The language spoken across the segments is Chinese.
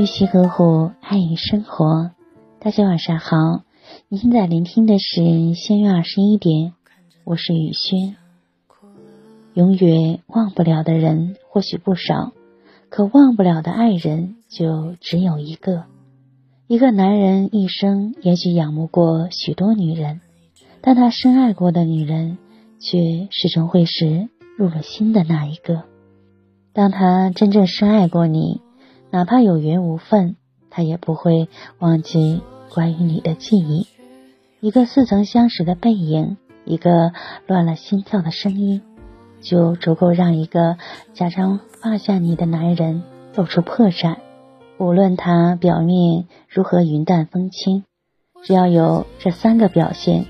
玉溪河湖，爱与生活。大家晚上好，你现在聆听的是仙月二十一点，我是雨轩。永远忘不了的人或许不少，可忘不了的爱人就只有一个。一个男人一生也许仰慕过许多女人，但他深爱过的女人，却始终会是入了心的那一个。当他真正深爱过你。哪怕有缘无分，他也不会忘记关于你的记忆。一个似曾相识的背影，一个乱了心跳的声音，就足够让一个假装放下你的男人露出破绽。无论他表面如何云淡风轻，只要有这三个表现，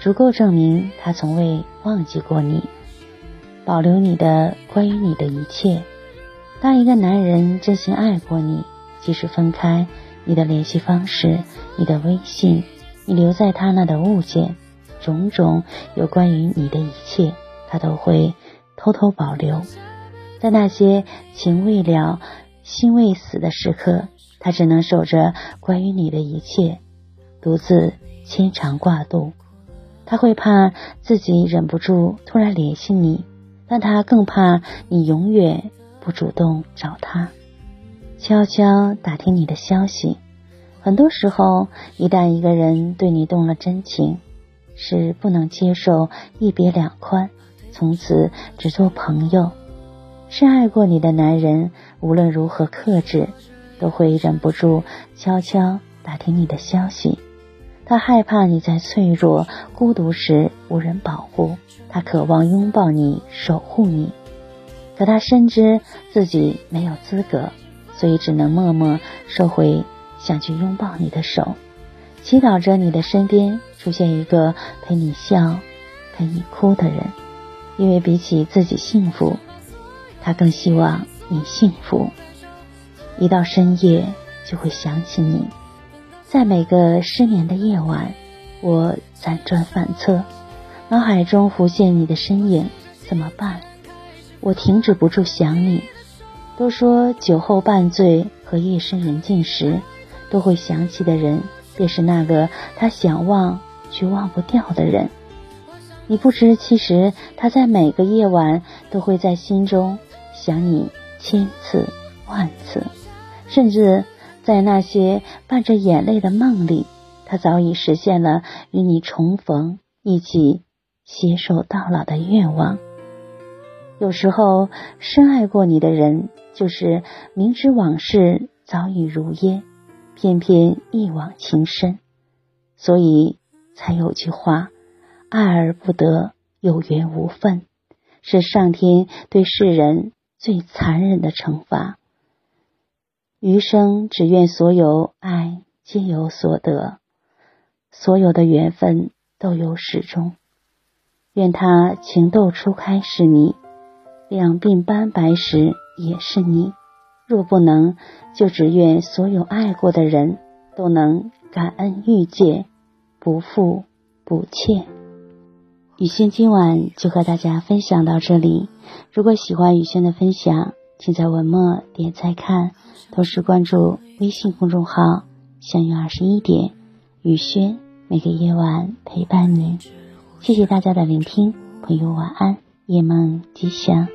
足够证明他从未忘记过你，保留你的关于你的一切。当一个男人真心爱过你，即使分开，你的联系方式、你的微信、你留在他那的物件，种种有关于你的一切，他都会偷偷保留。在那些情未了、心未死的时刻，他只能守着关于你的一切，独自牵肠挂肚。他会怕自己忍不住突然联系你，但他更怕你永远。不主动找他，悄悄打听你的消息。很多时候，一旦一个人对你动了真情，是不能接受一别两宽，从此只做朋友。深爱过你的男人，无论如何克制，都会忍不住悄悄打听你的消息。他害怕你在脆弱、孤独时无人保护，他渴望拥抱你，守护你。可他深知自己没有资格，所以只能默默收回想去拥抱你的手，祈祷着你的身边出现一个陪你笑、陪你哭的人，因为比起自己幸福，他更希望你幸福。一到深夜就会想起你，在每个失眠的夜晚，我辗转反侧，脑海中浮现你的身影，怎么办？我停止不住想你。都说酒后半醉和夜深人静时，都会想起的人，便是那个他想忘却忘不掉的人。你不知，其实他在每个夜晚都会在心中想你千次万次，甚至在那些伴着眼泪的梦里，他早已实现了与你重逢、一起携手到老的愿望。有时候，深爱过你的人，就是明知往事早已如烟，偏偏一往情深。所以才有句话：“爱而不得，有缘无分”，是上天对世人最残忍的惩罚。余生只愿所有爱皆有所得，所有的缘分都有始终。愿他情窦初开是你。两鬓斑白时也是你，若不能，就只愿所有爱过的人都能感恩遇见，不负不欠。雨轩今晚就和大家分享到这里。如果喜欢雨轩的分享，请在文末点再看，同时关注微信公众号“相约二十一点”，雨轩每个夜晚陪伴你。谢谢大家的聆听，朋友晚安。夜梦吉祥。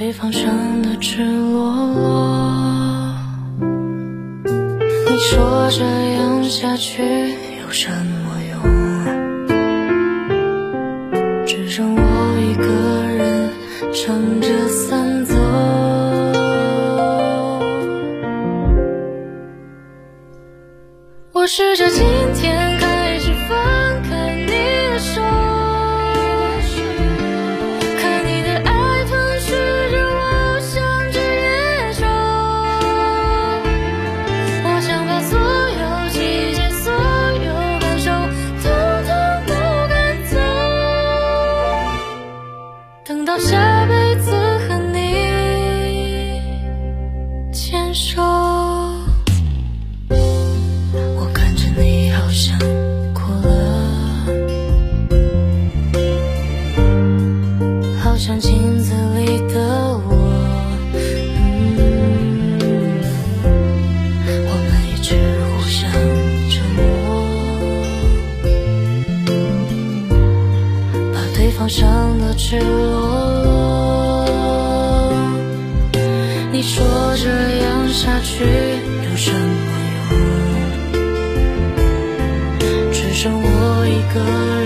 把对方伤得赤裸裸，你说这样下去有什么用？只剩我一个人撑着伞个人撑着伞走。